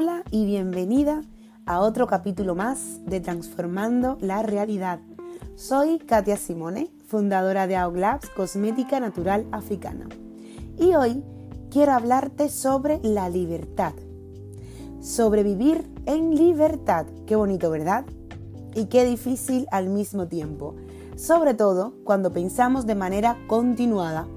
Hola y bienvenida a otro capítulo más de Transformando la Realidad. Soy Katia Simone, fundadora de Auglabs Cosmética Natural Africana. Y hoy quiero hablarte sobre la libertad. Sobrevivir en libertad. Qué bonito, ¿verdad? Y qué difícil al mismo tiempo. Sobre todo cuando pensamos de manera continuada.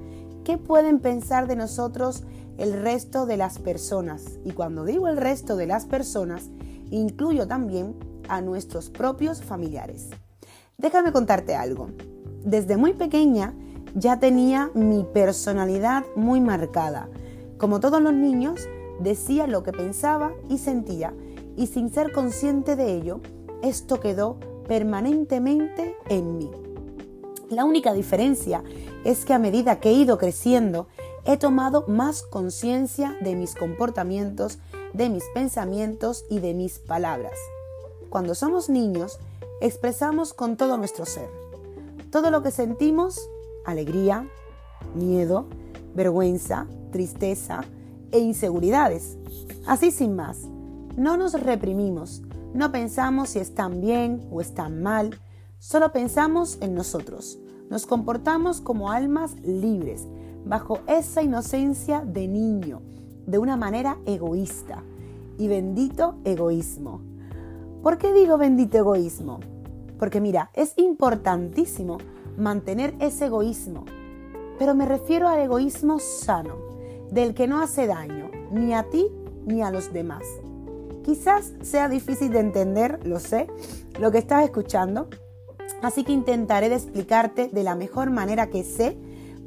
¿Qué pueden pensar de nosotros el resto de las personas. Y cuando digo el resto de las personas, incluyo también a nuestros propios familiares. Déjame contarte algo. Desde muy pequeña ya tenía mi personalidad muy marcada. Como todos los niños, decía lo que pensaba y sentía y sin ser consciente de ello, esto quedó permanentemente en mí. La única diferencia es que a medida que he ido creciendo, he tomado más conciencia de mis comportamientos, de mis pensamientos y de mis palabras. Cuando somos niños, expresamos con todo nuestro ser. Todo lo que sentimos, alegría, miedo, vergüenza, tristeza e inseguridades. Así sin más, no nos reprimimos, no pensamos si están bien o están mal, solo pensamos en nosotros. Nos comportamos como almas libres, bajo esa inocencia de niño, de una manera egoísta. Y bendito egoísmo. ¿Por qué digo bendito egoísmo? Porque mira, es importantísimo mantener ese egoísmo, pero me refiero al egoísmo sano, del que no hace daño ni a ti ni a los demás. Quizás sea difícil de entender, lo sé, lo que estás escuchando, así que intentaré de explicarte de la mejor manera que sé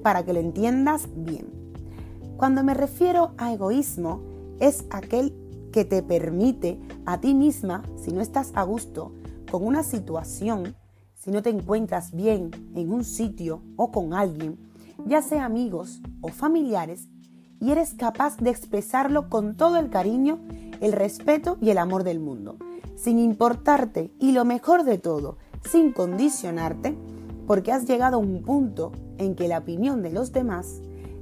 para que lo entiendas bien. Cuando me refiero a egoísmo, es aquel que te permite a ti misma, si no estás a gusto con una situación, si no te encuentras bien en un sitio o con alguien, ya sea amigos o familiares, y eres capaz de expresarlo con todo el cariño, el respeto y el amor del mundo, sin importarte y lo mejor de todo, sin condicionarte, porque has llegado a un punto en que la opinión de los demás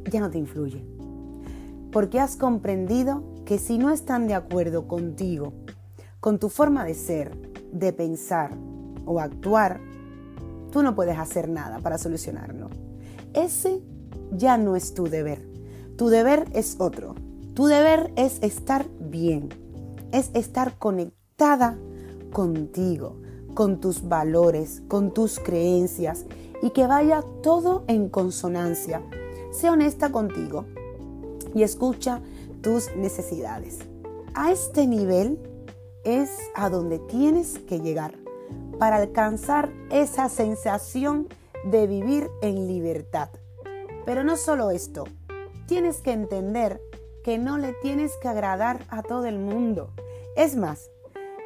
ya no te influye. Porque has comprendido que si no están de acuerdo contigo, con tu forma de ser, de pensar o actuar, tú no puedes hacer nada para solucionarlo. Ese ya no es tu deber. Tu deber es otro. Tu deber es estar bien, es estar conectada contigo, con tus valores, con tus creencias y que vaya todo en consonancia. Sé honesta contigo y escucha tus necesidades. A este nivel es a donde tienes que llegar para alcanzar esa sensación de vivir en libertad. Pero no solo esto, tienes que entender que no le tienes que agradar a todo el mundo. Es más,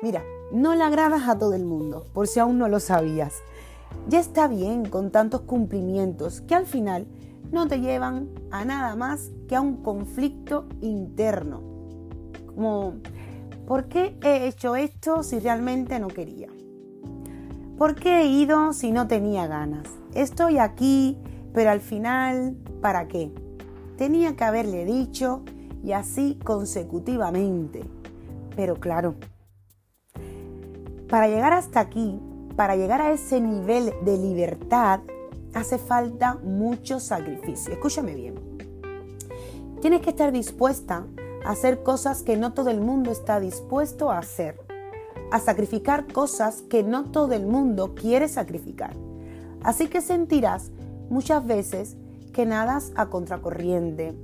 mira, no le agradas a todo el mundo, por si aún no lo sabías. Ya está bien con tantos cumplimientos que al final no te llevan a nada más que a un conflicto interno. Como, ¿por qué he hecho esto si realmente no quería? ¿Por qué he ido si no tenía ganas? Estoy aquí, pero al final, ¿para qué? Tenía que haberle dicho y así consecutivamente. Pero claro, para llegar hasta aquí, para llegar a ese nivel de libertad, hace falta mucho sacrificio. Escúchame bien. Tienes que estar dispuesta a hacer cosas que no todo el mundo está dispuesto a hacer. A sacrificar cosas que no todo el mundo quiere sacrificar. Así que sentirás muchas veces que nadas a contracorriente,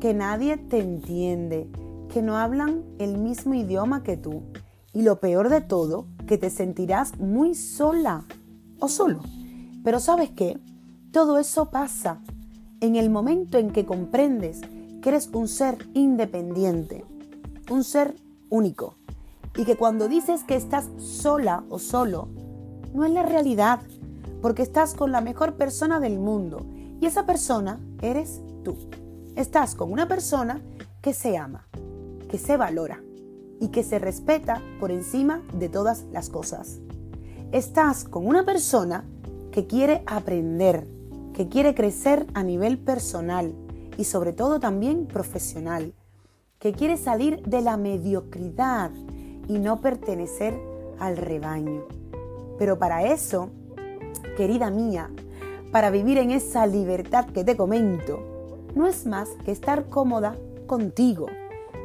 que nadie te entiende, que no hablan el mismo idioma que tú. Y lo peor de todo que te sentirás muy sola o solo. Pero sabes qué? Todo eso pasa en el momento en que comprendes que eres un ser independiente, un ser único. Y que cuando dices que estás sola o solo, no es la realidad, porque estás con la mejor persona del mundo. Y esa persona eres tú. Estás con una persona que se ama, que se valora, y que se respeta por encima de todas las cosas. Estás con una persona que quiere aprender, que quiere crecer a nivel personal y sobre todo también profesional. que quiere salir de la mediocridad y no pertenecer al rebaño. Pero para eso, querida mía, para vivir en esa libertad que te comento, no es más que estar cómoda contigo,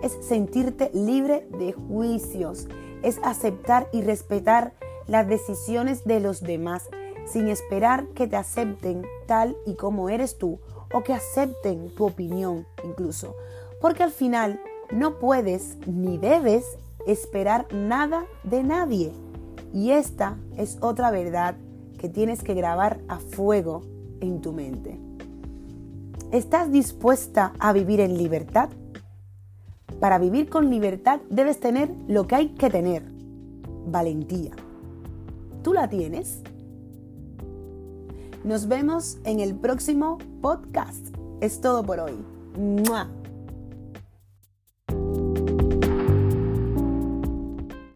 es sentirte libre de juicios, es aceptar y respetar las decisiones de los demás sin esperar que te acepten tal y como eres tú o que acepten tu opinión incluso. Porque al final no puedes ni debes esperar nada de nadie. Y esta es otra verdad que tienes que grabar a fuego en tu mente. ¿Estás dispuesta a vivir en libertad? Para vivir con libertad debes tener lo que hay que tener, valentía. ¿Tú la tienes? Nos vemos en el próximo podcast. Es todo por hoy.